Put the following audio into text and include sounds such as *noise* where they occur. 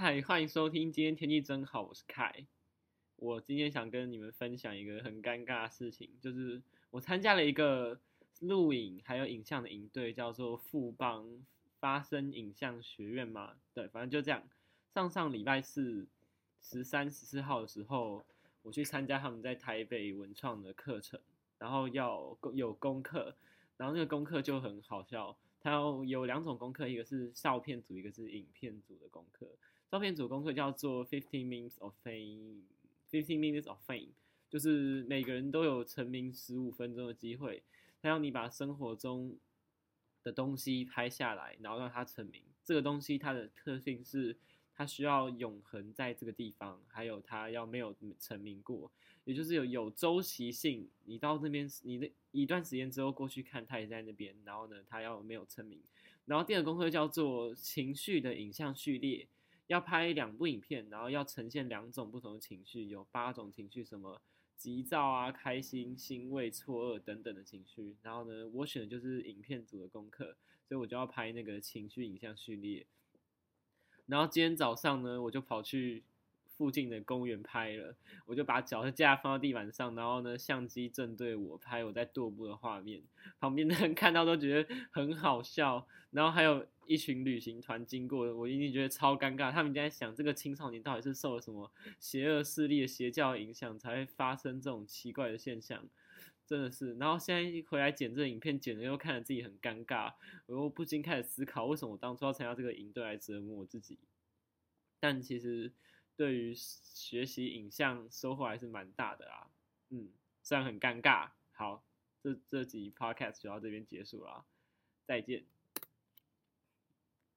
嗨，欢迎收听。今天天气真好，我是凯。我今天想跟你们分享一个很尴尬的事情，就是我参加了一个录影还有影像的营队，叫做富邦发声影像学院嘛。对，反正就这样。上上礼拜四十三、十四号的时候，我去参加他们在台北文创的课程，然后要有功课，然后那个功课就很好笑。它有两种功课，一个是照片组，一个是影片组的功课。照片组功课叫做 Fifteen Minutes of Fame，Fifteen Minutes of Fame，就是每个人都有成名十五分钟的机会，他要你把生活中的东西拍下来，然后让他成名。这个东西它的特性是，它需要永恒在这个地方，还有它要没有成名过，也就是有有周期性。你到那边，你的一段时间之后过去看，它也在那边。然后呢，它要没有成名。然后第二个功课叫做情绪的影像序列。要拍两部影片，然后要呈现两种不同的情绪，有八种情绪，什么急躁啊、开心、欣慰、错愕等等的情绪。然后呢，我选的就是影片组的功课，所以我就要拍那个情绪影像序列。然后今天早上呢，我就跑去。附近的公园拍了，我就把脚的架放到地板上，然后呢，相机正对我拍我在踱步的画面，旁边的人 *laughs* 看到都觉得很好笑，然后还有一群旅行团经过，我一定觉得超尴尬，他们在想这个青少年到底是受了什么邪恶势力的邪教影响，才会发生这种奇怪的现象，真的是。然后现在一回来剪这个影片，剪了又看着自己很尴尬，我又不禁开始思考，为什么我当初要参加这个营队来折磨我自己？但其实。对于学习影像收获还是蛮大的啊，嗯，虽然很尴尬。好，这这集 podcast 就到这边结束了，再见。